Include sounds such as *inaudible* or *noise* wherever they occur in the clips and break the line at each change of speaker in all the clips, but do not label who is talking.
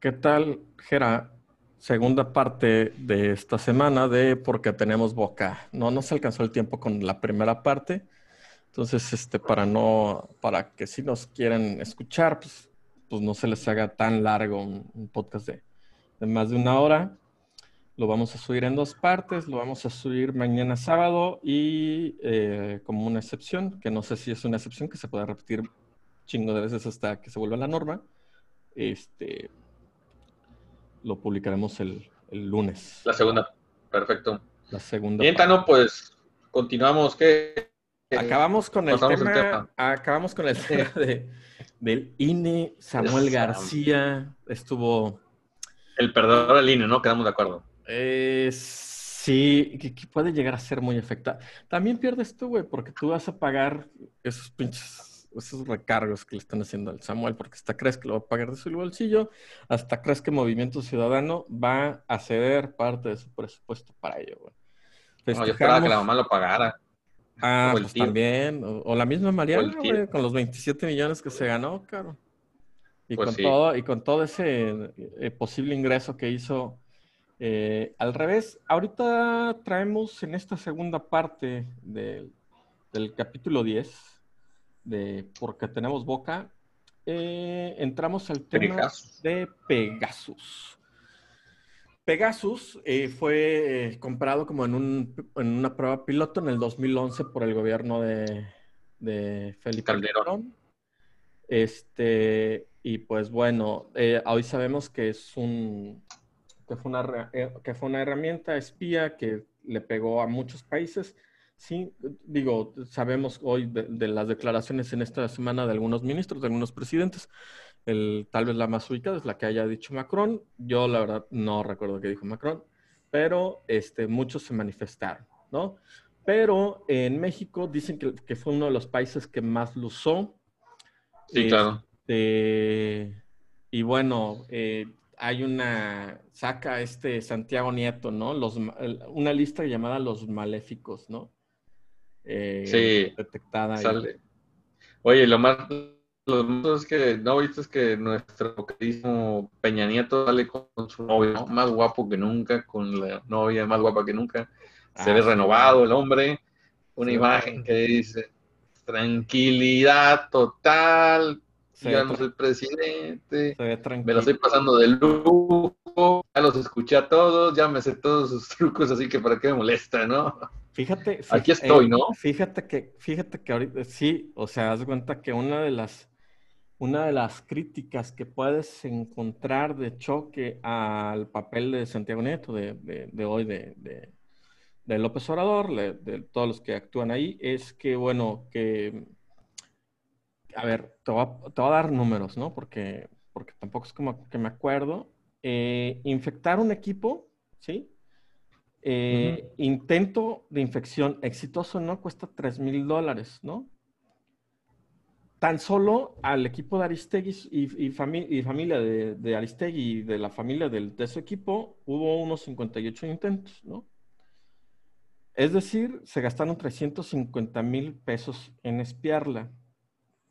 ¿Qué tal, Gera? Segunda parte de esta semana de Porque tenemos boca. No nos alcanzó el tiempo con la primera parte. Entonces, este, para no, para que si nos quieren escuchar, pues, pues no se les haga tan largo un, podcast de, más de una hora. Lo vamos a subir en dos partes. Lo vamos a subir mañana sábado y eh, como una excepción, que no sé si es una excepción que se pueda repetir chingo de veces hasta que se vuelva la norma. Este, lo publicaremos el, el lunes.
La segunda, perfecto.
La segunda.
Bien, Tano, pues continuamos. ¿Qué?
Acabamos con el tema, acabamos con el tema de, del INE, Samuel García, estuvo...
El perdedor del INE, ¿no? Quedamos de acuerdo.
Eh, sí, que, que, puede llegar a ser muy efectiva. También pierdes tú, güey, porque tú vas a pagar esos pinches esos recargos que le están haciendo al Samuel, porque hasta crees que lo va a pagar de su bolsillo, hasta crees que Movimiento Ciudadano va a ceder parte de su presupuesto para ello, güey.
No, yo esperaba que la mamá lo pagara.
Ah, pues también. O, la misma Mariana, güey, con los 27 millones que se ganó, claro. Y, pues con, todo, y con todo ese eh, posible ingreso que hizo eh, al revés. Ahorita traemos en esta segunda parte del capítulo 10 de Porque tenemos boca, eh, entramos al tema de Pegasus. Pegasus eh, fue eh, comprado como en, un, en, una prueba piloto en el 2011 por el gobierno de, de Felipe Calderón. Este, y pues bueno, hoy sabemos que es un que fue, una, que fue una herramienta espía que le pegó a muchos países Sí, digo, sabemos hoy de, las declaraciones en esta semana de algunos ministros, de algunos presidentes. El, tal vez la más ubicada es la que haya dicho Macron. Yo la verdad no recuerdo qué dijo Macron, pero este, muchos se manifestaron, ¿no? Pero en México dicen que, que fue uno de los países que más lo usó.
Sí, claro.
Este, y bueno, eh, hay una, saca este Santiago Nieto, ¿no? Los, una lista llamada Los Maléficos, ¿no?
Eh, sí, detectada. Sale. Oye, lo más, lo más es que no viste es que nuestro queridísimo Peña Nieto sale con su novio más guapo que nunca, con la novia más guapa que nunca. Se ve ah, renovado el hombre. Una imagen que dice tranquilidad total, ya no soy presidente, me lo estoy pasando de lujo, ya los escuché a todos, ya me sé todos sus trucos, así que para qué me molesta, ¿no?
Fíjate,
aquí estoy, eh, ¿no?
Fíjate que, fíjate que ahorita sí, o sea, haz cuenta que una de las, una de las críticas que puedes encontrar de choque al papel de Santiago Nieto de, de, hoy, de, de, López Obrador, de, todos los que actúan ahí, es que, bueno, que a ver, te voy a, dar números, ¿no? Porque, porque tampoco es como que me acuerdo. Eh, infectar un equipo, ¿sí? Eh, intento de infección exitoso, ¿no? Cuesta 3 mil dólares, ¿no? Tan solo al equipo de Aristegui y, familia de, Aristegui y de la familia de su equipo, hubo unos 58 intentos, ¿no? Es decir, se gastaron 350 mil pesos en espiarla.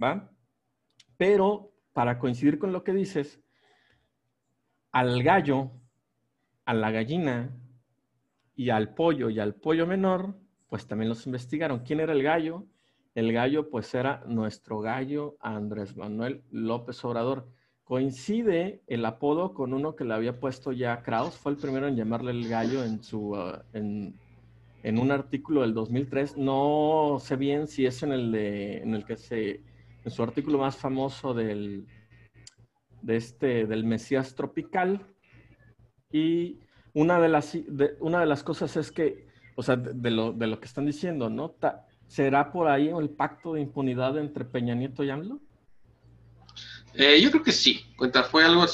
¿va? Pero para coincidir con lo que dices, al gallo, a la gallina y al pollo y al pollo menor, pues también los investigaron. ¿Quién era el gallo? El gallo pues era nuestro gallo Andrés Manuel López Obrador. Coincide el apodo con uno que le había puesto ya Kraus, fue el primero en llamarle el gallo en su... Uh, en, en un artículo del 2003, no sé bien si es en el, de, en el que se en su artículo más famoso del, de este, del Mesías Tropical. Y una de las, una de las cosas es que, o sea, de, lo, de lo, que están diciendo, ¿no? ¿Será por ahí el pacto de impunidad entre Peña Nieto y AMLO?
Eh, yo creo que sí. Cuenta, fue algo.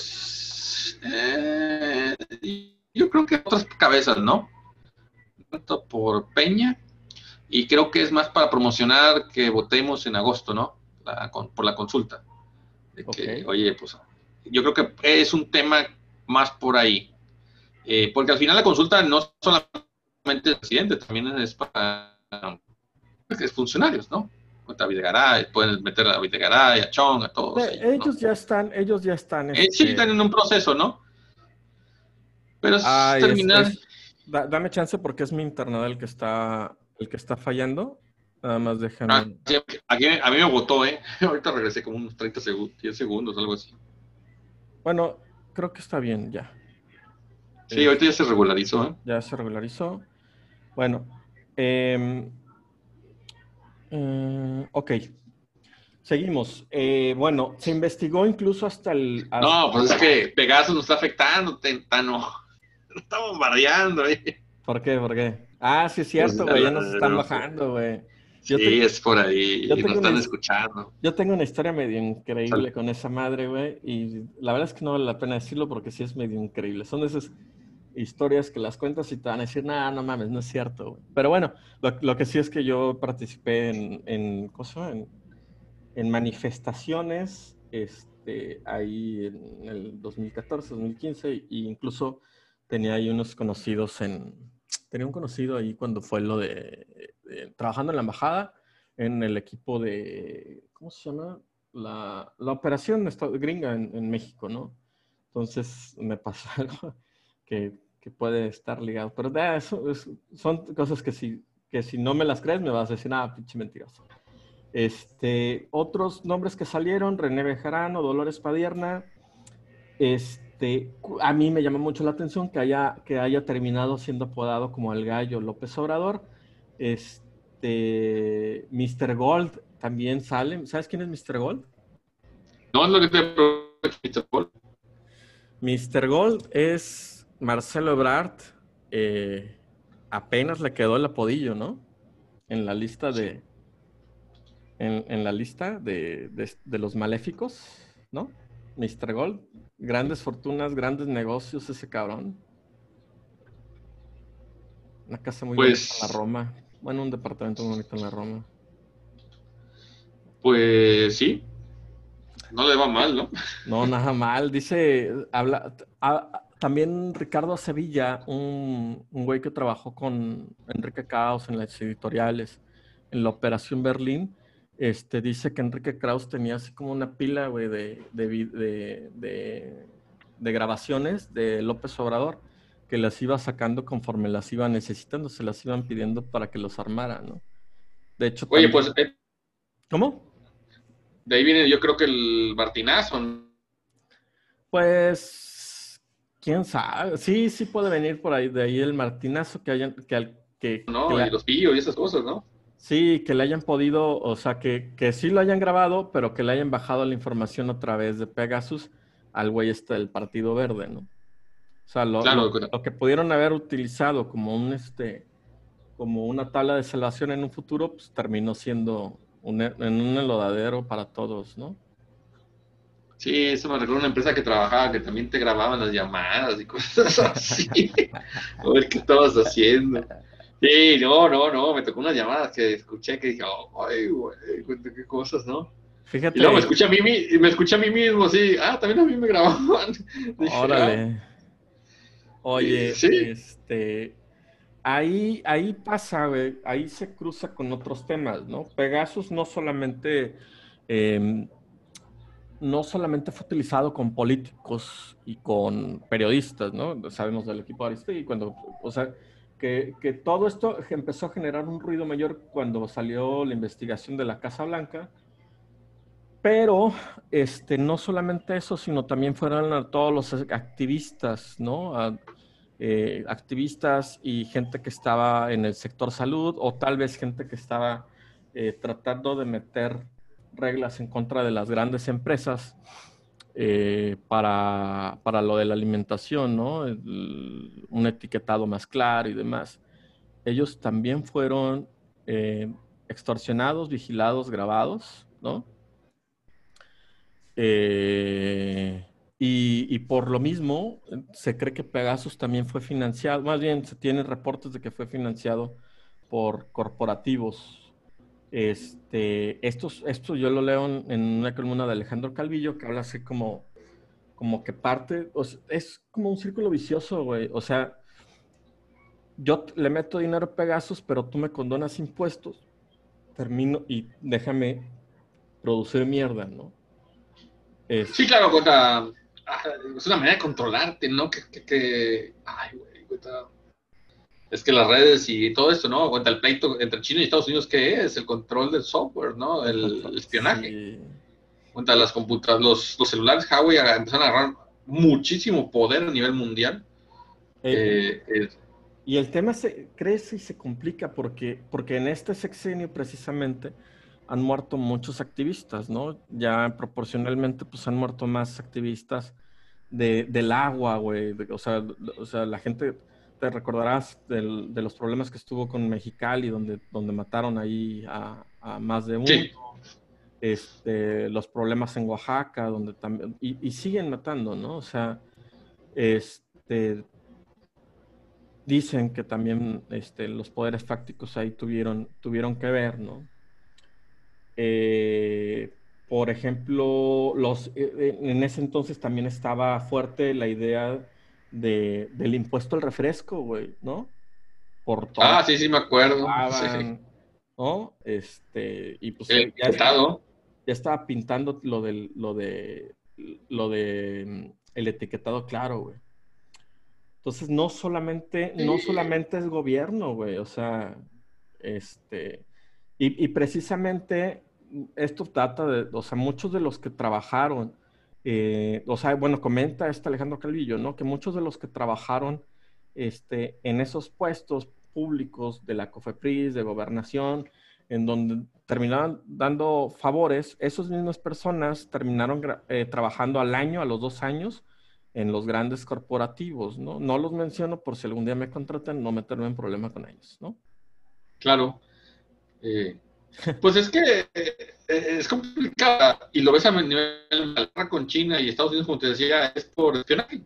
Eh, yo creo que otras cabezas, ¿no? Tanto por Peña. Y creo que es más para promocionar que votemos en agosto, ¿no? por la consulta. oye, pues yo creo que es un tema más por ahí. Eh, porque al final la consulta no solamente el presidente, también es para funcionarios, ¿no? está Videgaray, pueden meter a Videgaray, a Chong, a todos.
ellos, ya están, ellos ya están.
Eh, sí, están en un proceso, ¿no? Pero es terminar.
dame chance porque es mi internet el que está, el que está fallando. Nada más déjame. Ah,
a mí me votó, ¿eh? *laughs* Ahorita regresé como unos 30 segundos, 10 segundos, algo así.
Bueno, creo que está bien ya.
Sí, ahorita ya se regularizó. ¿eh?
Ya se regularizó. Bueno, eh, ok. Seguimos. Eh, bueno, se investigó incluso hasta el.
No, pues es que Pegasus nos está afectando, Tentano. Nos *laughs* está bombardeando, ¿eh?
¿Por qué? ¿Por qué? Ah, sí es cierto, güey. ya nos están bajando, güey.
Sí, es por ahí. Y nos están escuchando.
Yo tengo una historia medio increíble con esa madre, güey. Y la verdad es que no vale la pena decirlo porque sí es medio increíble. Son de esas historias que las cuentas y te van a decir, no, no mames, no es cierto. Pero bueno, lo, que sí es que yo participé en, en, en, en manifestaciones este, ahí en el 2014, 2015, e incluso tenía ahí unos conocidos en, tenía un conocido ahí cuando fue lo de, trabajando en la embajada, en el equipo de, ¿cómo se llama? La, la operación gringa en, en, México, ¿no? Entonces me *laughs* pasó algo que, que puede estar ligado. Pero eso, son cosas que si, que si no me las crees me vas a decir, ah, pinche mentiroso. Este, otros nombres que salieron, René Bejarano, Dolores Padierna, este, este, a mí me llama mucho la atención que haya, que haya terminado siendo apodado como el gallo López Obrador. Este, Mr. Gold también sale. ¿Sabes quién es Mr. Gold?
No, es lo que te Mr. Gold.
Mr. Gold es Marcelo Ebrard. Eh, apenas le quedó el apodillo, ¿no? En la lista de. En, la lista de, de los maléficos, ¿no? Mr. Gold. Grandes fortunas, grandes negocios ese cabrón. Una casa muy bonita en la pues Roma. Bueno, un departamento muy bonito en la Roma.
Pues sí. No le va mal, ¿no?
No, nada mal. Dice, habla, también Ricardo Sevilla, un, un güey que trabajó con Enrique Caos en las editoriales, en la Operación Berlín, este, dice que Enrique Kraus tenía así como una pila, güey, de, de, de, grabaciones de López Obrador que las iba sacando conforme las iba necesitando, se las iban pidiendo para que los armara, ¿no? De hecho...
Oye, pues... Eh,
¿Cómo?
De ahí viene yo creo que el Martinazo.
Pues... ¿Quién sabe? Sí, sí puede venir por ahí, de ahí el Martinazo que hayan... Que, que,
no, y los pillos y esas cosas, ¿no?
Sí, que le hayan podido, o sea, que, que sí lo hayan grabado, pero que le hayan bajado la información a través de Pegasus al güey este del Partido Verde, ¿no? O sea, lo, que pudieron haber utilizado como un este como una tabla de salvación en un futuro, pues terminó siendo un, en un enlodadero para todos, ¿no?
Sí, eso me recuerda una empresa que trabajaba que también te grababan las llamadas y cosas *laughs* así. a ver qué estabas haciendo. Sí, no, no, no, me tocó unas llamadas que escuché que dije, ay, güey, qué cosas, ¿no? Fíjate. Y luego me escuché a mí, me escuché a mí mismo, sí, ah, también a mí me grababan. *laughs*
Órale. Ah". Oye, este, ahí, ahí pasa, güey, ahí se cruza con otros temas, ¿no? Pegasus no solamente, em, no solamente fue utilizado con políticos y con periodistas, ¿no? Sabemos del equipo de y cuando, o sea, que, todo esto empezó a generar un ruido mayor cuando salió la investigación de la Casa Blanca. Pero este, no solamente eso, sino también fueron todos los activistas, ¿no? Eh, activistas y gente que estaba en el sector salud o tal vez gente que estaba eh, tratando de meter reglas en contra de las grandes empresas eh, para, para, lo de la alimentación, ¿no? un etiquetado más claro y demás. Ellos también fueron eh, extorsionados, vigilados, grabados, ¿no? Eh, y, y, por lo mismo, se cree que Pegasus también fue financiado, más bien se tienen reportes de que fue financiado por corporativos este, estos, esto yo lo leo en una columna de Alejandro Calvillo que habla así como, como que parte, es como un círculo vicioso, güey. O sea, yo le meto dinero a Pegasus, pero tú me condonas impuestos. termino y déjame producir mierda, ¿no?
Sí, claro, es una manera de controlarte, ¿no? Que, ay, güey, es que las redes y todo esto, ¿no? Cuenta el pleito entre China y Estados Unidos, ¿qué es? El control del software, ¿no? El, *laughs* espionaje. Cuenta las computadoras, los, los celulares Huawei empezaron a agarrar muchísimo poder a nivel mundial.
Eh, eh, y el tema se crece y se complica porque, porque en este sexenio precisamente han muerto muchos activistas, ¿no? Ya proporcionalmente pues han muerto más activistas de, del agua, güey. O sea, o sea, la gente, te recordarás del, de los problemas que estuvo con Mexicali, donde, donde mataron ahí a, más de uno. Este, los problemas en Oaxaca, donde también, y, y siguen matando, ¿no? O sea, este, dicen que también este, los poderes fácticos ahí tuvieron, tuvieron que ver, ¿no? Eh, por ejemplo, los, eh, eh, en ese entonces también estaba fuerte la idea de, del impuesto al refresco, güey, ¿no?
Por ah, sí, sí, me acuerdo.
¿No? Este, y pues
ya, estaba,
ya estaba pintando lo del, lo de, lo de mm, el etiquetado claro, güey. Entonces, no solamente, no solamente es gobierno, güey, o sea, este, y, precisamente esto trata de, o sea, muchos de los que trabajaron, eh, o sea, bueno, comenta este Alejandro Calvillo, ¿no? Que muchos de los que trabajaron este, en esos puestos públicos de la COFEPRIS, de gobernación, en donde terminaban dando favores, esas mismas personas terminaron eh, trabajando al año, a los dos años, en los grandes corporativos, ¿no? No los menciono por si algún día me contratan, no meterme en problema con ellos, ¿no?
Claro. Eh, pues es que eh, es complicado y lo ves a nivel con China y Estados Unidos, como te decía, es por espionaje.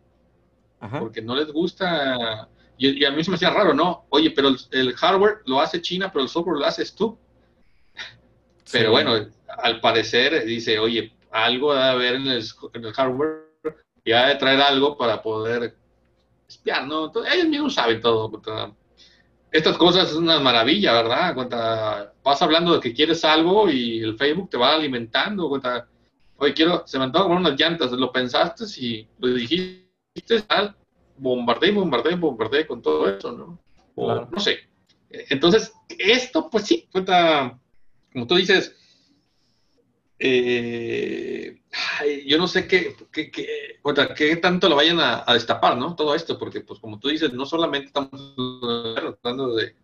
Porque no les gusta. Y, a mí se me hacía raro, ¿no? Oye, pero el, hardware lo hace China, pero el software lo haces tú. Pero bueno, al parecer dice, oye, algo debe haber en el, en el hardware y ha de traer algo para poder espiar, ¿no? Entonces, ellos mismos saben todo. Estas cosas es una maravilla, ¿verdad? Cuenta, vas hablando de que quieres algo y el Facebook te va alimentando. Cuenta, oye, quiero, se me antoja con unas llantas, lo pensaste y lo dijiste, tal, bombardé, bombardé, bombardé con todo eso, ¿no? O, No sé. Entonces, esto, pues sí, cuenta, como tú dices, eh, yo no sé qué, qué, qué, tanto lo vayan a, destapar, ¿no? Todo esto, porque, pues, como tú dices, no solamente estamos hablando de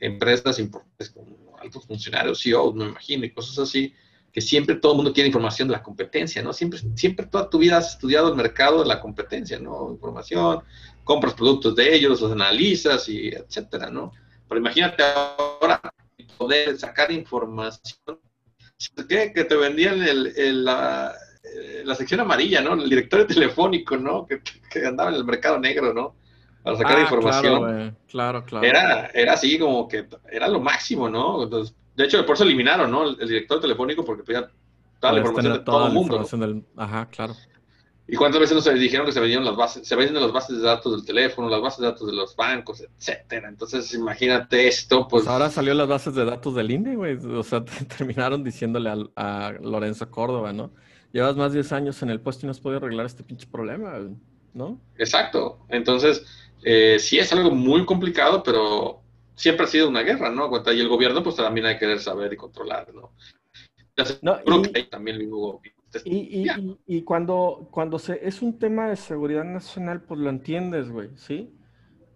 empresas importantes como altos funcionarios, CEOs, me imagino, y cosas así, que siempre todo el mundo quiere información de la competencia, ¿no? Siempre, siempre toda tu vida has estudiado el mercado de la competencia, ¿no? Información, compras productos de ellos, los analizas y etcétera, ¿no? Pero imagínate ahora poder sacar información ¿Qué? Que te vendían el, la, eh, la, sección amarilla, ¿no? El directorio telefónico, ¿no? Que, que, andaba en el mercado negro, ¿no? Para sacar ah, información.
Claro, claro,
Era, era así como que era lo máximo, ¿no? Entonces, de hecho, por eso eliminaron, ¿no? El, director telefónico porque podía toda la información de todo el mundo. Del...
Ajá, claro.
¿Y cuántas veces nos dijeron que se vendían las bases, se venden las bases de datos del teléfono, las bases de datos de los bancos, etcétera? Entonces, imagínate esto, pues. pues
ahora salió las bases de datos del INE, güey. O sea, *laughs* terminaron diciéndole a, Lorenzo Córdoba, ¿no? Llevas más de 10 años en el puesto y no has podido arreglar este pinche problema, ¿no?
Exacto. Entonces, eh, sí es algo muy complicado, pero siempre ha sido una guerra, ¿no? Y el gobierno, pues también hay que querer saber y controlar, ¿no? no y... también vivo
y, y, cuando, cuando se, es un tema de seguridad nacional, pues lo entiendes, güey, ¿sí?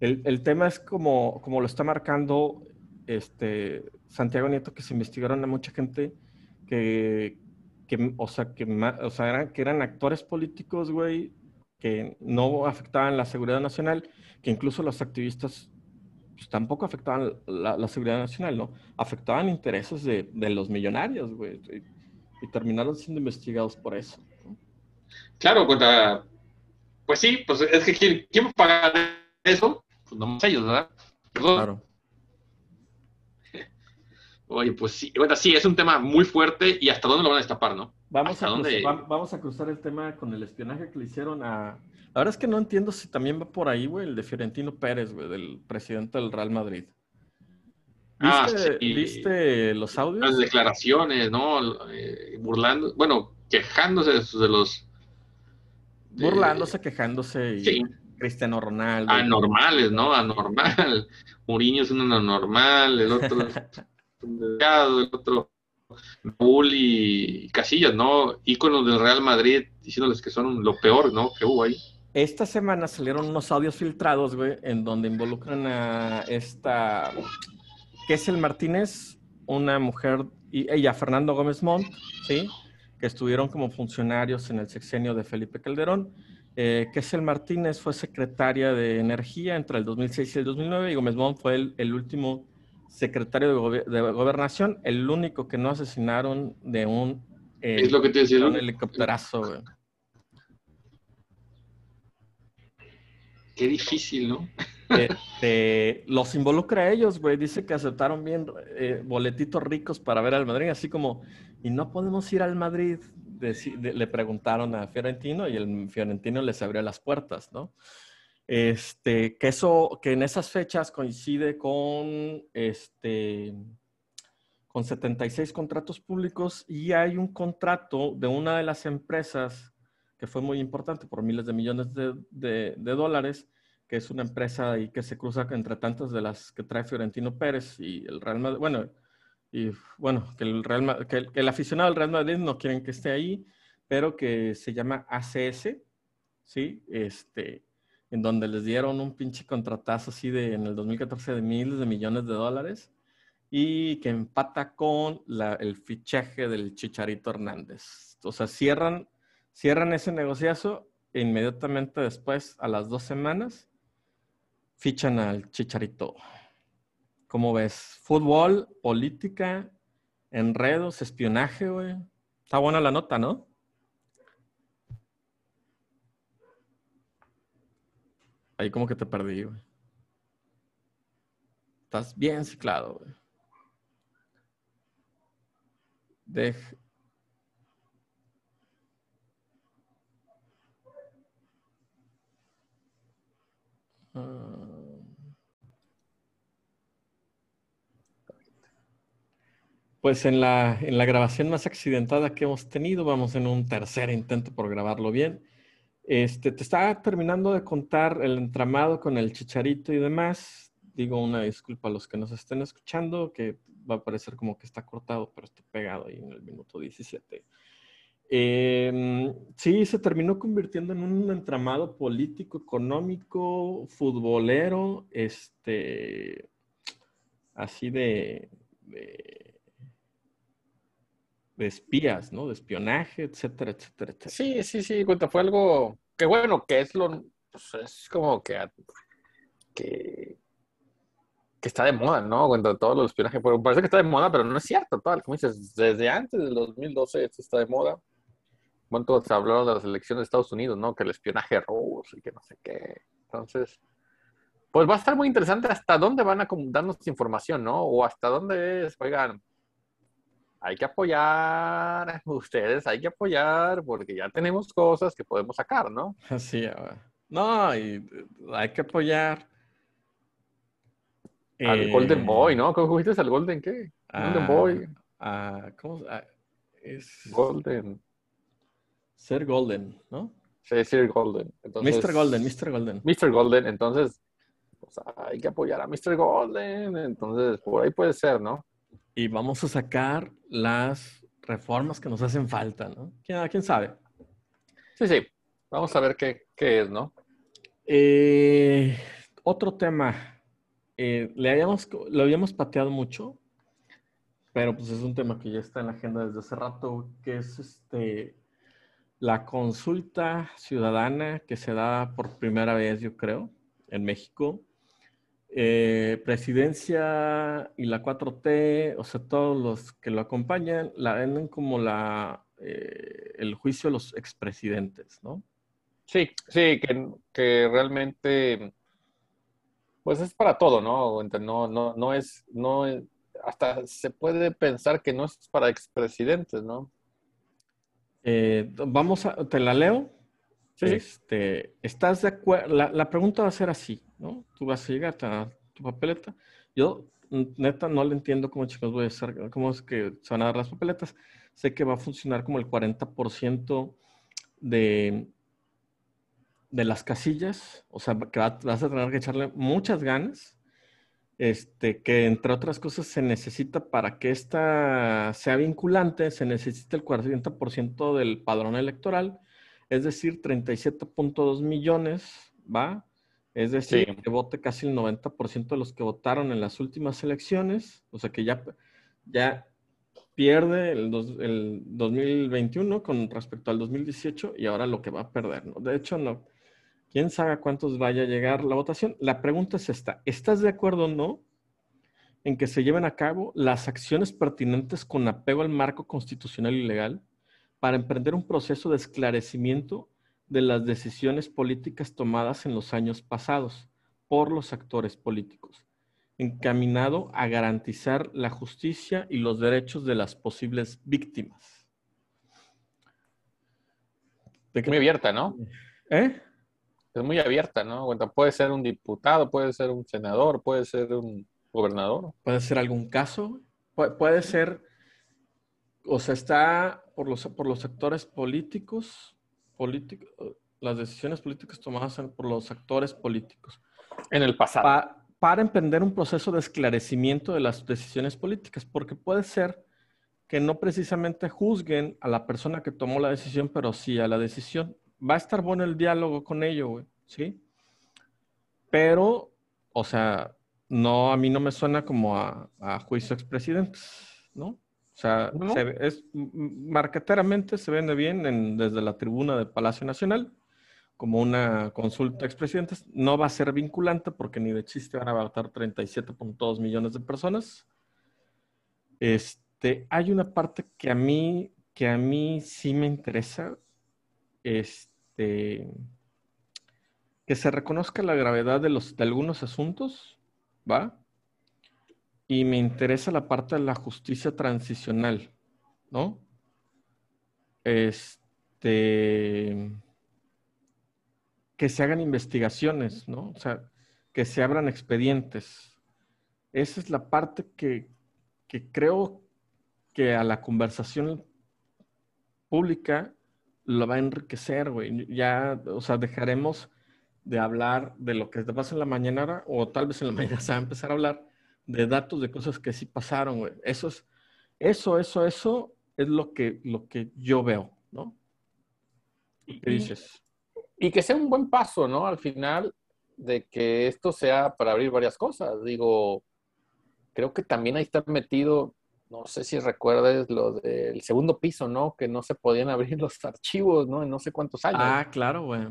El, el, tema es como, como lo está marcando este, Santiago Nieto, que se investigaron a mucha gente que, que o sea, que, o sea, eran, que eran actores políticos, güey, que no afectaban la seguridad nacional, que incluso los activistas pues, tampoco afectaban la, la, seguridad nacional, ¿no? Afectaban intereses de, de los millonarios, güey y terminaron siendo investigados por eso.
Claro, pues sí, pues es que ¿quién, quién va a pagar eso? Pues no más ellos, ¿verdad? Claro. *laughs* Oye, pues sí, bueno, sí, es un tema muy fuerte y hasta dónde lo van a destapar, ¿no?
Vamos, a cruzar, vamos a cruzar el tema con el espionaje que le hicieron a... La verdad es que no entiendo si también va por ahí, güey, el de Fiorentino Pérez, güey, del presidente del Real Madrid. Ah, ¿Viste, los audios?
Las declaraciones, ¿no? Eh, burlando, bueno, quejándose de, los...
Burlándose, quejándose. Y... Sí. Cristiano Ronaldo.
Anormales, ¿no? Anormal. *laughs* Mourinho es un anormal, el otro el otro Raúl y Casillas, ¿no? Íconos del Real Madrid diciéndoles que son lo peor, ¿no? Que hubo ahí.
Esta semana salieron unos audios filtrados, güey, en donde involucran a esta el Martínez, una mujer, y ella, Fernando Gómez Montt, ¿sí? Que estuvieron como funcionarios en el sexenio de Felipe Calderón. Eh, el Martínez fue secretaria de Energía entre el 2006 y el 2009 y Gómez Montt fue el, último secretario de, Gobernación, el único que no asesinaron de un,
eh, ¿Es lo que te decía,
un helicópterazo. Güey.
Qué difícil, ¿no?
Este, los involucra a ellos, güey. Dice que aceptaron bien eh, boletitos ricos para ver al Madrid, así como, y no podemos ir al Madrid. le preguntaron a Fiorentino y el Fiorentino les abrió las puertas, ¿no? Este, que eso, que en esas fechas coincide con, este, con 76 contratos públicos y hay un contrato de una de las empresas que fue muy importante por miles de millones de, dólares, que es una empresa ahí que se cruza entre tantas de las que trae Fiorentino Pérez y el Real Madrid. Bueno, y bueno, que el, Real, que el, aficionado del Real Madrid no quieren que esté ahí, pero que se llama ACS, ¿sí? Este, en donde les dieron un pinche contratazo así de en el 2014 de miles de millones de dólares y que empata con el fichaje del Chicharito Hernández. O sea, cierran Cierran ese negociazo e inmediatamente después, a las dos semanas, fichan al Chicharito. ¿Cómo ves? Fútbol, política, enredos, espionaje, güey. Está buena la nota, ¿no? Ahí como que te perdí, güey. Estás bien ciclado, güey. Deja. Pues en la, en la grabación más accidentada que hemos tenido, vamos en un tercer intento por grabarlo bien. Este, te estaba terminando de contar el entramado con el chicharito y demás. Digo una disculpa a los que nos estén escuchando, que va a parecer como que está cortado, pero está pegado ahí en el minuto 17. Em, sí, se terminó convirtiendo en un entramado político, económico, futbolero, este, así de, de, espías, ¿no? De espionaje, etcétera, etcétera, etcétera.
Sí, sí, sí, cuenta, fue algo que bueno, que es lo, pues, es como que, que, que está de moda, ¿no? Cuando todos los espionajes, parece que está de moda, pero no es cierto, todo, como dices, desde antes del 2012 esto está de moda cuánto se habló de las elecciones de Estados Unidos, ¿no? Que el espionaje ruso y que no sé qué. Entonces, pues va a estar muy interesante hasta dónde van a darnos información, ¿no? O hasta dónde es, oigan, hay que apoyar, *laughs* ustedes hay que apoyar porque ya tenemos cosas que podemos sacar, ¿no? *laughs*
Así, no, y hay que apoyar.
Al eh, Golden Boy, ¿no? ¿Cómo fuiste al Golden qué? Golden Boy.
¿Cómo es?
Golden.
Ser Golden, ¿no?
Sí, Sir Golden.
Mr. Golden, Mr. Golden.
Mr. Golden, entonces pues, hay que apoyar a Mr. Golden, entonces por ahí puede ser, ¿no?
Y vamos a sacar las reformas que nos hacen falta, ¿no? ¿Quién, sabe?
Sí, sí. Vamos a ver qué, es, ¿no?
Eh, otro tema. Eh, le habíamos, lo habíamos pateado mucho, pero pues es un tema que ya está en la agenda desde hace rato, que es este la consulta ciudadana que se da por primera vez, yo creo, en México. Eh, presidencia y la 4T, o sea, todos los que lo acompañan, la venden como la, eh, el juicio de los expresidentes, ¿no?
Sí, sí, que, que, realmente, pues es para todo, ¿no? No, no, no es, no hasta se puede pensar que no es para expresidentes, ¿no?
Eh, vamos a, te la leo. Este, ¿Estás de acuerdo? La, pregunta va a ser así, ¿no? Tú vas a llegar a tu papeleta. Yo neta, no le entiendo cómo chicos voy a hacer, cómo es que se van a dar las papeletas. Sé que va a funcionar como el 40% de, de las casillas, o sea, que vas a tener que echarle muchas ganas. Este, que entre otras cosas se necesita para que esta sea vinculante, se necesita el 40% del padrón electoral, es decir, 37.2 millones, ¿va? Es decir, que vote casi el 90% de los que votaron en las últimas elecciones, o sea que ya, ya pierde el, el 2021 con respecto al 2018 y ahora lo que va a perder, ¿no? De hecho, no. ¿Quién sabe a cuántos vaya a llegar la votación? La pregunta es esta. ¿Estás de acuerdo o no en que se lleven a cabo las acciones pertinentes con apego al marco constitucional y legal para emprender un proceso de esclarecimiento de las decisiones políticas tomadas en los años pasados por los actores políticos, encaminado a garantizar la justicia y los derechos de las posibles víctimas.
Es muy abierta, ¿no? ¿Eh? Es muy abierta, ¿no? puede ser un diputado, puede ser un senador, puede ser un gobernador.
Puede ser algún caso, puede ser, o sea, está por los, por los sectores políticos, las decisiones políticas tomadas por los actores políticos.
En el pasado.
para emprender un proceso de esclarecimiento de las decisiones políticas, porque puede ser que no precisamente juzguen a la persona que tomó la decisión, pero sí a la decisión. Va a estar bueno el diálogo con ello, güey, ¿sí? Pero, o sea, no, a mí no me suena como a, a juicio expresidentes, ¿no? O sea, es, marqueteramente se vende bien desde la tribuna del Palacio Nacional como una consulta expresidentes. No va a ser vinculante porque ni de chiste van a votar 37.2 millones de personas. Este, hay una parte que a mí, que a mí sí me interesa, este, que se reconozca la gravedad de, los, de algunos asuntos, ¿va? Y me interesa la parte de la justicia transicional, ¿no? Este, que se hagan investigaciones, ¿no? O sea, que se abran expedientes. Esa es la parte que, que creo que a la conversación pública lo va a enriquecer, güey. Ya, o sea, dejaremos de hablar de lo que te pasa en la mañana o tal vez en la mañana se va a empezar a hablar de datos de cosas que sí pasaron, güey. Eso es, eso, eso, eso es lo que, lo que yo veo, ¿no?
¿Y qué dices? Y que sea un buen paso, ¿no? Al final de que esto sea para abrir varias cosas. Digo, creo que también ahí está metido, no sé si recuerdes lo del segundo piso, ¿no? Que no se podían abrir *laughs* los archivos, ¿no? En no sé cuántos años.
Ah, claro, güey.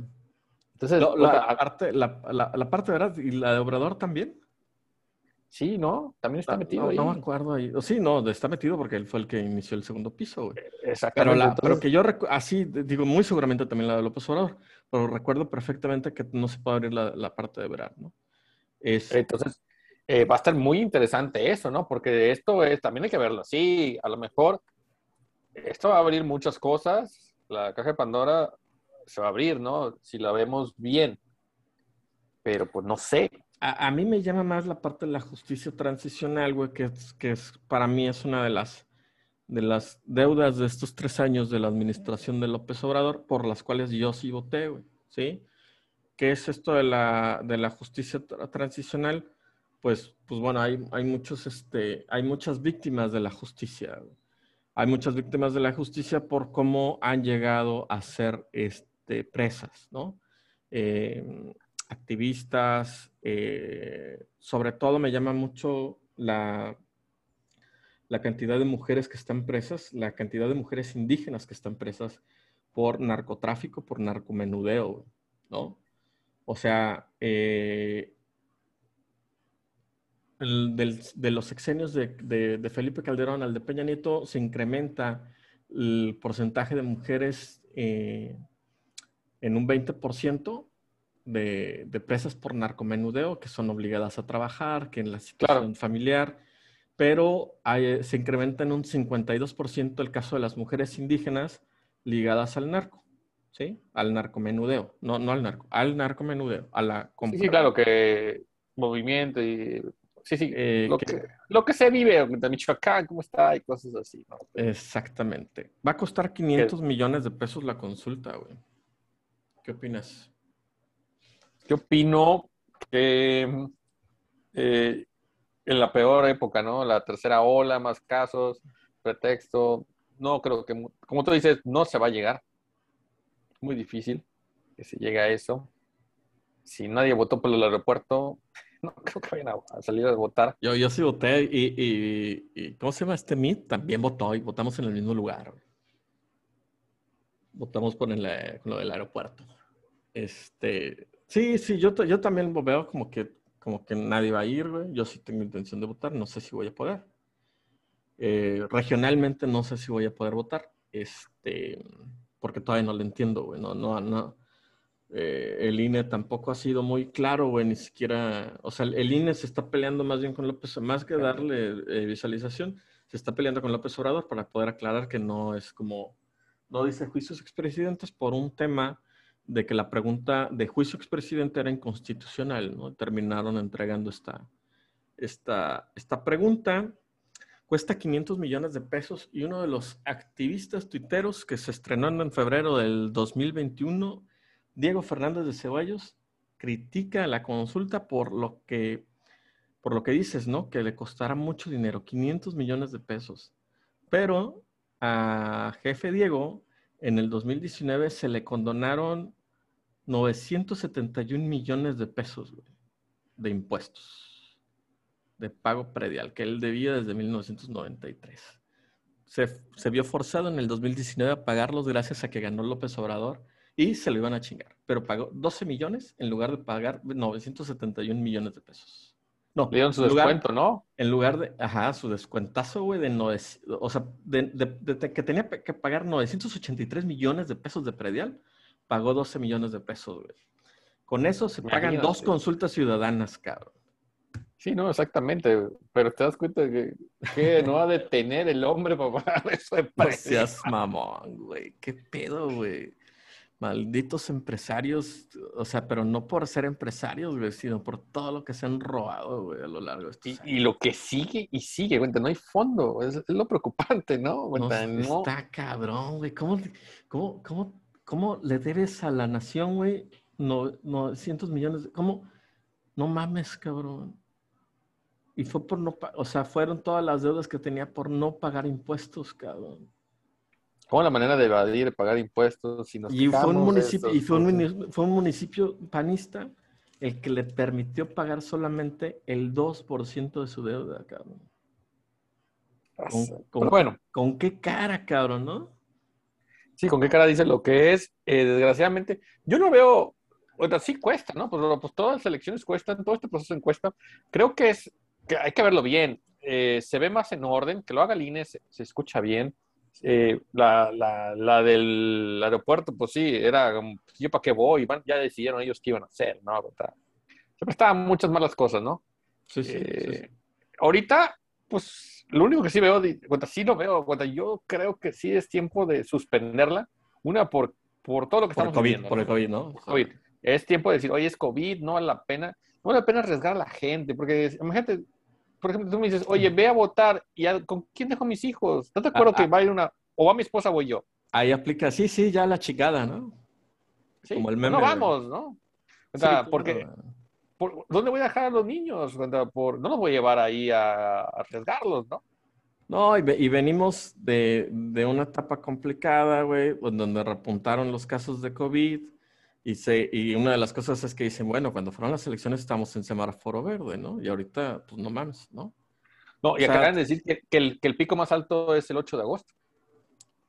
Entonces, la, parte, la, la, parte, ¿verdad? ¿Y la de Obrador también?
Sí, ¿no? También está metido ahí.
No me acuerdo ahí. Sí, no, está metido porque él fue el que inició el segundo piso, güey. Exactamente. Pero, que yo, así, digo, muy seguramente también la de López Obrador, pero recuerdo perfectamente que no se puede abrir la, parte de verano, ¿no?
Entonces, eh, va a estar muy interesante eso, ¿no? Porque esto es, también hay que verlo así, a lo mejor esto va a abrir muchas cosas, la caja de Pandora se va a abrir, ¿no? Si la vemos bien, pero pues no sé,
a, mí me llama más la parte de la justicia transicional, güey, que, es, que es, para mí es una de las, de las deudas de estos tres años de la administración de López Obrador, por las cuales yo sí voté, güey, ¿sí? ¿Qué es esto de la, de la justicia transicional? Pues, pues bueno, hay, hay, muchos, este, hay muchas víctimas de la justicia. Hay muchas víctimas de la justicia por cómo han llegado a ser este, presas, ¿no? Eh, activistas, eh, sobre todo me llama mucho la, la cantidad de mujeres que están presas, la cantidad de mujeres indígenas que están presas por narcotráfico, por narcomenudeo, ¿no? O sea, eh, de los sexenios de, Felipe Calderón al de Peña Nieto se incrementa el porcentaje de mujeres eh, en un 20%, de, presas por narcomenudeo que son obligadas a trabajar, que en la situación familiar, pero se incrementa en un 52% el caso de las mujeres indígenas ligadas al narco, ¿sí? Al narcomenudeo, no, no al narco, al narcomenudeo, a la
compra. Sí, claro, que movimiento y
sí, sí. Eh, lo, que, lo, que, se vive de Michoacán, cómo está y cosas así, ¿no?
Exactamente. Va a costar 500 millones de pesos la consulta, güey. ¿Qué opinas?
Yo opino que eh, en la peor época, ¿no? La tercera ola, más casos, pretexto. No creo que, como tú dices, no se va a llegar. Muy difícil que se llegue a eso. Si nadie votó por el aeropuerto, *laughs* no creo que vayan a, salir a votar.
Yo, sí voté y, ¿cómo se llama este MIT? También votó y votamos en el mismo lugar. Votamos por el, con lo del aeropuerto. Este, sí, sí, yo, yo también veo como que, como que nadie va a ir, güey. Yo sí tengo intención de votar, no sé si voy a poder. Eh, regionalmente no sé si voy a poder votar, este, porque todavía no lo entiendo, güey. No, no, no. Eh, el INE tampoco ha sido muy claro, güey, ni siquiera, o sea, el INE se está peleando más bien con López, más que darle eh, visualización, se está peleando con López Obrador para poder aclarar que no es como, no dice juicios expresidentes por un tema de que la pregunta de juicio expresidente era inconstitucional, ¿no? Terminaron entregando esta, esta, esta pregunta. Cuesta 500 millones de pesos y uno de los activistas tuiteros que se estrenó en febrero del 2021, Diego Fernández de Ceballos, critica la consulta por lo que, por lo que dices, ¿no? Que le costará mucho dinero, 500 millones de pesos. Pero a jefe Diego, en el 2019 se le condonaron 971 millones de pesos de impuestos, de pago predial, que él debía desde 1993. Se, se, vio forzado en el 2019 a pagarlos gracias a que ganó López Obrador y se lo iban a chingar. Pero pagó 12 millones en lugar de pagar 971 millones de pesos.
No, le dieron su descuento, ¿no?
En lugar de, ajá, su descuentazo, güey, de, no, o sea, de, que tenía que pagar 983 millones de pesos de predial, pagó 12 millones de pesos, güey. Con eso se pagan dos consultas ciudadanas, cabrón.
Sí, no, exactamente. Pero te das cuenta que, no ha de tener el hombre para pagar eso de
precio. mamón, güey. ¿Qué pedo, güey? Malditos empresarios, o sea, pero no por ser empresarios, güey, sino por todo lo que se han robado, güey, a lo largo de estos
y, y, lo que sigue y sigue, güey, no hay fondo, es, lo preocupante, ¿no?
no, Está cabrón, güey, ¿cómo, cómo, cómo ¿Cómo le debes a la nación, güey, no, 900 millones? De, ¿Cómo? No mames, cabrón. Y fue por no, o sea, fueron todas las deudas que tenía por no pagar impuestos, cabrón.
¿Cómo la manera de evadir, pagar impuestos?
Si nos y fue un municipio, y fue un, fue un municipio panista el que le permitió pagar solamente el 2% de su deuda, cabrón. bueno. ¿Con qué cara, cabrón, no?
Sí, con qué cara dice lo que es. Eh, desgraciadamente, yo no veo, o sea, sí cuesta, ¿no? Pues, pues, todas las elecciones cuestan, todo este proceso cuesta. Creo que es, que hay que verlo bien. Eh, se ve más en orden, que lo haga el INE, se, escucha bien. Eh, la, la, la, del aeropuerto, pues sí, era, pues, yo para qué voy, ya decidieron ellos qué iban a hacer, ¿no? Siempre estaban muchas malas cosas, ¿no? Sí, sí, sí. Ahorita, pues lo único que sí veo, sí lo veo, yo creo que sí es tiempo de suspenderla. Una, por, por todo lo que estamos
viendo. Por el COVID, ¿no?
COVID. Es tiempo de decir, oye, es COVID, no vale la pena. No vale la pena arriesgar a la gente, porque imagínate, por ejemplo, tú me dices, oye, ve a votar, y ¿con quién dejo mis hijos? ¿Estás de acuerdo ah, que ah. va a ir una, o va mi esposa o voy yo?
Ahí aplica, sí, sí, ya la chicada, ¿no?
Sí, Como el meme. No vamos, ¿no? O sea, porque ¿dónde voy a dejar a los niños? Por, no los voy a llevar ahí a, arriesgarlos, ¿no?
No, y, venimos de, una etapa complicada, güey, donde repuntaron los casos de COVID. Y, se, y una de las cosas es que dicen, bueno, cuando fueron las elecciones estamos en semáforo verde, ¿no? Y ahorita, pues no mames, ¿no?
No, y acaban de decir que, el, pico más alto es el 8 de agosto.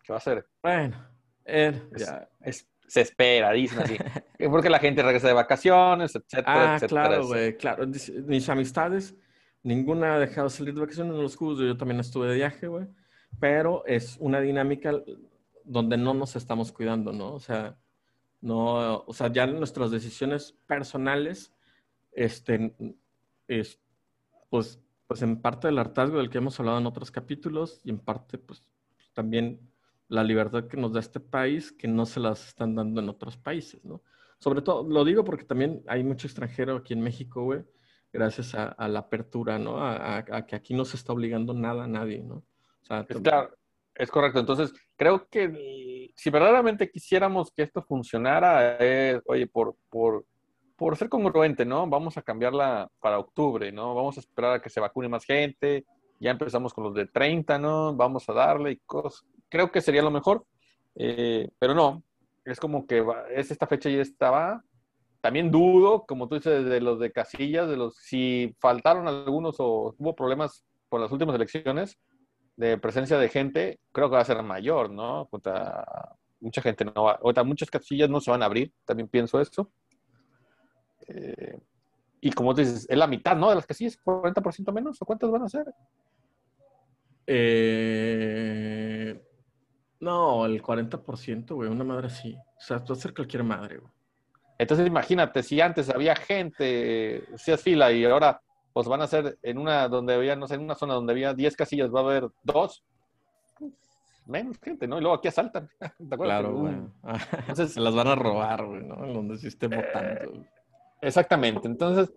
¿Qué va a ser?
Bueno, eh,
ya. Es, se espera, dicen así. *laughs* Porque la gente regresa de vacaciones, etcétera,
ah, Claro, güey, claro. Mis amistades, ninguna ha dejado de salir de vacaciones, no los juzgo, yo también estuve de viaje, güey. Pero es una dinámica donde no nos estamos cuidando, ¿no? O sea, no, o sea, ya nuestras decisiones personales, este, es, pues, pues en parte del hartazgo del que hemos hablado en otros capítulos y en parte, pues, también la libertad que nos da este país que no se las están dando en otros países, ¿no? Sobre todo, lo digo porque también hay mucho extranjero aquí en México, güey, gracias a, la apertura, ¿no? A, que aquí no se está obligando nada a nadie, ¿no?
O sea, es, claro, es correcto. Entonces, creo que si verdaderamente quisiéramos que esto funcionara, oye, por, por, por ser congruente, ¿no? Vamos a cambiarla para octubre, ¿no? Vamos a esperar a que se vacune más gente, ya empezamos con los de 30, ¿no? Vamos a darle y cosas. Creo que sería lo mejor, eh, pero no, es como que es esta fecha ya estaba. También dudo, como tú dices, de los de casillas, de los si faltaron algunos o hubo problemas por las últimas elecciones de presencia de gente, creo que va a ser mayor, ¿no? mucha gente no va, o muchas casillas no se van a abrir, también pienso eso. Eh, y como dices, es la mitad, ¿no? De las casillas, 40% menos, ¿o cuántas van a ser?
Eh, no, el 40%, güey, una madre así. O sea, a ser cualquier madre, güey.
Entonces imagínate, si antes había gente, si es fila y ahora pues van a ser en una donde había, no sé, en una zona donde había 10 casillas, va a haber dos, menos gente, ¿no? Y luego aquí asaltan. *laughs*
Claro, güey. Entonces, Se *laughs* las van a robar, güey, ¿no? En donde sí esté votando.
Eh, exactamente. Entonces,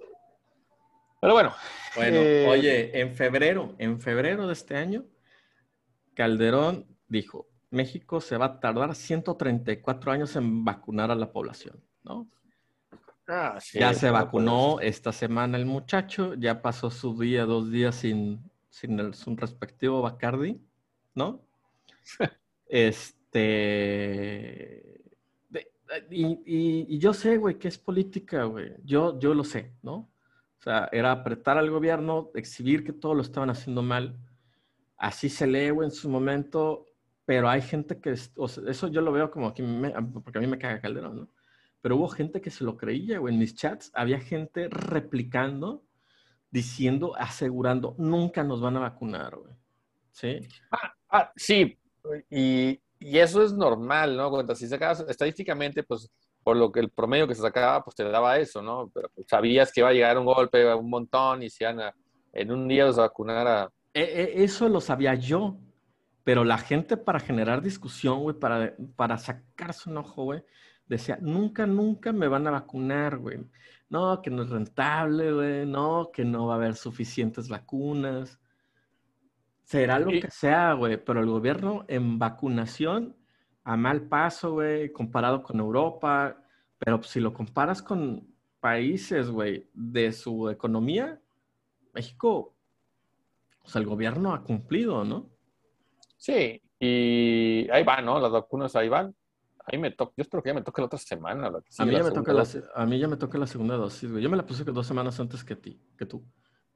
pero bueno.
Bueno, eh, oye, en febrero, en febrero de este año, Calderón dijo, México se va a tardar 134 años en vacunar a la población, ¿no? Ah, ya se vacunó esta semana el muchacho, ya pasó su día, dos días sin, sin el, su respectivo Bacardi, ¿no? *laughs* este... y, yo sé, güey, que es política, güey. Yo, yo lo sé, ¿no? O sea, era apretar al gobierno, exhibir que todo lo estaban haciendo mal. Así se lee, güey, en su momento pero hay gente que, eso yo lo veo como aquí, porque a mí me caga Calderón, ¿no? Pero hubo gente que se lo creía, güey. En mis chats había gente replicando, diciendo, asegurando, nunca nos van a vacunar, güey. ¿Sí?
Ah, ah, sí, y, y, eso es normal, ¿no? Cuando si sacabas estadísticamente, pues por lo que el promedio que se sacaba, pues te daba eso, ¿no? Pero pues, sabías que iba a llegar un golpe, un montón, y si en un día los vacunara.
E, e, eso lo sabía yo, pero la gente para generar discusión, güey, para, para sacarse un ojo, güey, decía, nunca, nunca me van a vacunar, güey. No, que no es rentable, güey. No, que no va a haber suficientes vacunas. Será lo que sea, güey, pero el gobierno en vacunación a mal paso, güey, comparado con Europa. Pero si lo comparas con países, güey, de su economía, México, o sea, el gobierno ha cumplido, ¿no?
Sí, y ahí van, ¿no? Las vacunas ahí van. Ahí me toca, yo espero que ya me toque la otra semana.
a, mí ya me toca la, a mí ya me toca la segunda dosis, güey. Yo me la puse dos semanas antes que ti, que tú.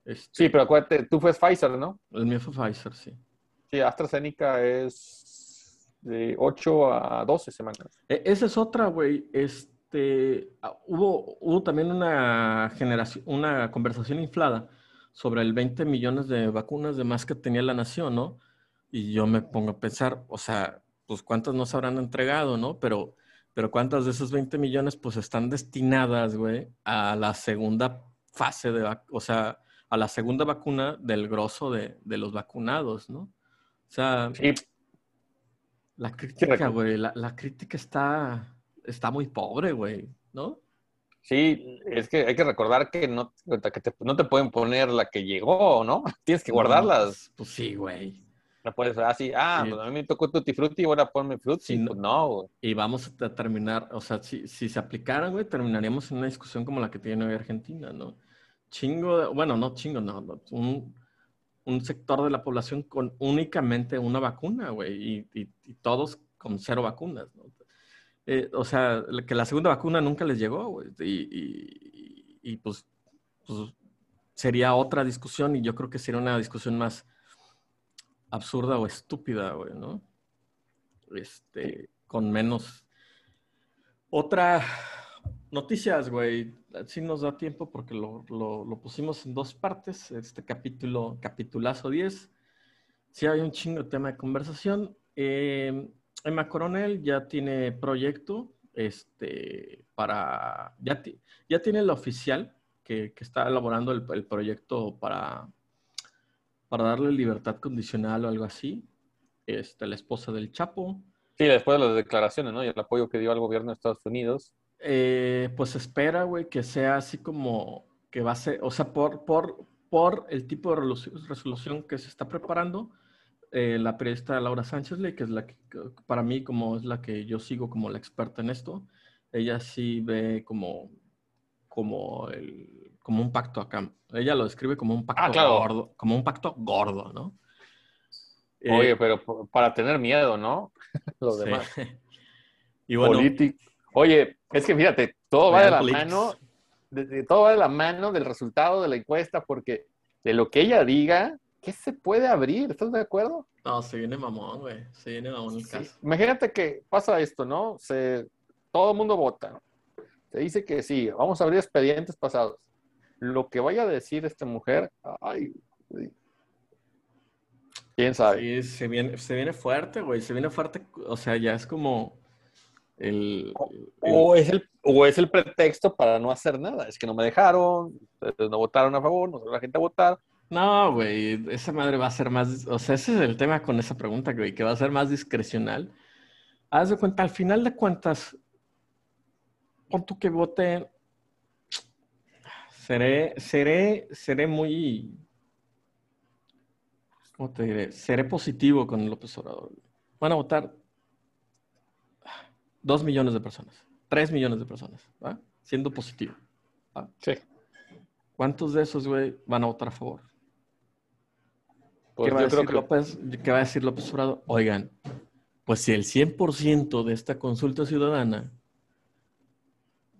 Este sí, pero acuérdate, tú fue Pfizer, ¿no?
El mío fue Pfizer, sí.
Sí, AstraZeneca es de 8 a 12 semanas.
E, esa es otra, güey. Este, ah, hubo, hubo también una generación, una conversación inflada sobre el 20 millones de vacunas de más que tenía la nación, ¿no? Y yo me pongo a pensar, o sea, pues cuántas nos habrán entregado, ¿no? Pero, pero cuántas de esos 20 millones pues están destinadas, güey, a la segunda fase de, o sea, a la segunda vacuna del grosso de, los vacunados, ¿no? O sea, la crítica, güey, la, crítica está, está muy pobre, güey, ¿no?
Sí, es que hay que recordar que no, que no te pueden poner la que llegó, ¿no? *laughs* Tienes que guardarlas.
pues sí, güey.
No puedes así, ah, pues a mí me tocó Tutti Frutti, ahora ponme Frutti. pues no,
Y vamos a terminar, o sea, si, si se aplicaran, güey, terminaríamos en una discusión como la que tiene hoy Argentina, ¿no? Chingo, bueno, no chingo, no, un, un, sector de la población con únicamente una vacuna, güey, y, y, todos con cero vacunas, ¿no? Eh, o sea, que la segunda vacuna nunca les llegó, güey, y, y pues, pues sería otra discusión y yo creo que sería una discusión más absurda o estúpida, güey, ¿no? Este, con menos. Otra noticias, güey. Sí nos da tiempo porque lo, pusimos en dos partes. Este capítulo, capitulazo 10. Sí hay un chingo de tema de conversación. Eh, Emma Coronel ya tiene proyecto este, para. Ya, ya tiene el oficial que, está elaborando el proyecto para para darle libertad condicional o algo así. Este, la esposa del Chapo.
Sí, después de las declaraciones, ¿no? Y el apoyo que dio al gobierno de Estados Unidos.
Eh, pues espera, güey, que sea así como que va a ser, o sea, por, por, por el tipo de resolución que se está preparando, eh, la periodista Laura Sánchez, que es la que, para mí, como es la que yo sigo como la experta en esto, ella sí ve como, como, el, como un pacto acá. Ella lo describe como un pacto ah, gordo, como un pacto gordo, ¿no?
Oye, eh, pero para tener miedo, ¿no? *laughs* Los demás. *laughs* y bueno, Oye, es que fíjate, todo va de la mano, de, todo va de la mano del resultado de la encuesta, porque de lo que ella diga, ¿qué se puede abrir? ¿Estás de acuerdo?
No, se viene mamón, güey. Se viene mamón el caso.
Imagínate que pasa esto, ¿no? Se, todo el mundo vota. Se dice que sí, vamos a abrir expedientes pasados. Lo que vaya a decir esta mujer, ay, quién sabe.
Sí, se viene, se viene fuerte, güey. Se viene fuerte, o sea, ya es como el,
o, es el, o es el pretexto para no hacer nada. Es que no me dejaron, no votaron a favor, no salió la gente a votar.
No, güey, esa madre va a ser más, o sea, ese es el tema con esa pregunta, güey, que va a ser más discrecional. Haz de cuenta, al final de cuentas, pon tú que vote, seré, seré, seré muy, ¿cómo te diré? Seré positivo con López Obrador. Van a votar dos millones de personas, tres millones de personas, ¿va? Siendo positivo.
Sí.
¿Cuántos de esos, güey, van a votar a favor? Pues ¿Qué, va a decir López, Obrador? Oigan, pues si el 100% de esta consulta ciudadana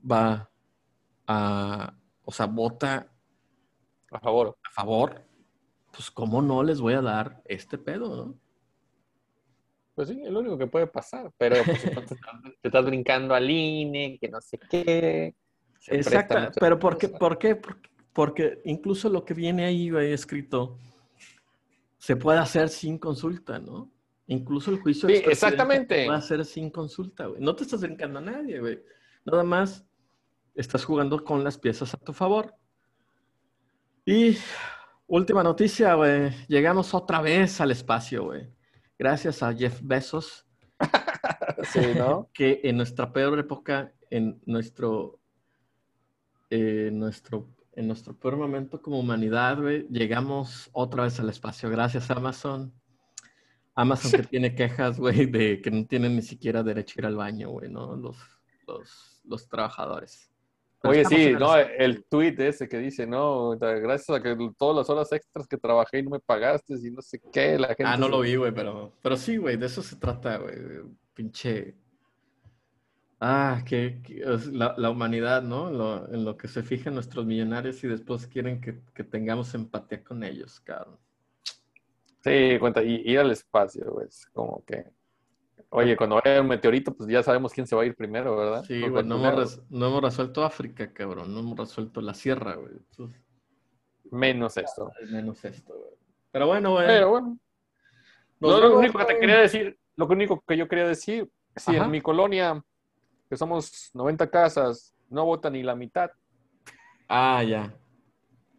va a, o sea, vota
a favor.
A favor, pues cómo no les voy a dar este pedo, ¿no?
Pues sí, es lo único que puede pasar, pero pues, te estás brincando al INE, que no sé qué.
Exacto, pero ¿por qué, ¿por qué? Porque incluso lo que viene ahí, güey, escrito, se puede hacer sin consulta, ¿no? Incluso el juicio
sí, exactamente.
se puede hacer sin consulta, güey. No te estás brincando a nadie, güey. Nada más estás jugando con las piezas a tu favor. Y última noticia, güey. Llegamos otra vez al espacio, güey gracias a Jeff Bezos, *laughs* que en nuestra peor época, en nuestro, eh, nuestro, en nuestro peor momento como humanidad, llegamos otra vez al espacio. Gracias Amazon. Amazon que *laughs* tiene quejas, güey, de que no tienen ni siquiera derecho a ir al baño, güey, ¿no? Los, los, los trabajadores.
Oye, sí, no, el tweet ese que dice, no, gracias a que todas las horas extras que trabajé y no me pagaste y no sé qué, la gente...
Ah, no lo vi, güey, pero, pero sí, güey, de eso se trata, güey, pinche... Ah, que, la, humanidad, ¿no? en lo que se fijan nuestros millonarios y después quieren que, tengamos empatía con ellos, cabrón.
Sí, cuenta, y ir al espacio, güey, como que... Oye, cuando vaya un meteorito, pues ya sabemos quién se va a ir primero, ¿verdad?
Sí, güey, no, hemos resuelto África, cabrón. No hemos resuelto la sierra, güey.
Menos esto.
Menos esto, güey. Pero bueno, güey.
Pero bueno. lo único que te quería decir, lo único que yo quería decir, si en mi colonia, que somos 90 casas, no vota ni la mitad.
Ah, ya. *laughs*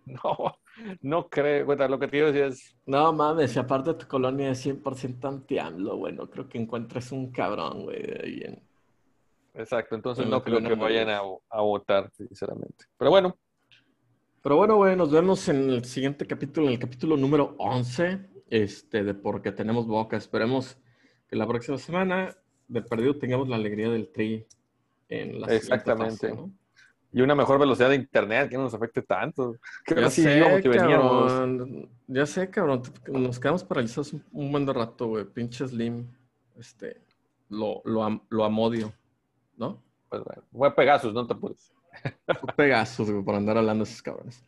No, no creo, bueno, lo que te decir es...
No mames, si aparte tu colonia es 100% anti-AMLO, bueno, creo que encuentres un cabrón, güey, ahí en...
Exacto, entonces no creo que vayan a, a, votar, sinceramente. Pero bueno.
Pero bueno, güey, nos vemos en el siguiente capítulo, en el capítulo número 11, este, de Porque Tenemos Boca. Esperemos que la próxima semana, de perdido, tengamos la alegría del tri en la
Exactamente. ¿no? Y una mejor velocidad de internet que no nos afecte tanto.
ya sé, que cabrón. Ya sé, cabrón. Nos quedamos paralizados un, buen rato, güey. Pinche Slim. Este, lo, lo, lo amodio, ¿no?
Pues bueno, fue Pegasus, no te puedes.
Fue Pegasus, güey, por andar hablando de esos cabrones.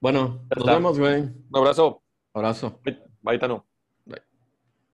Bueno, nos vemos, güey. Un
abrazo.
Abrazo.
Bye, Tano.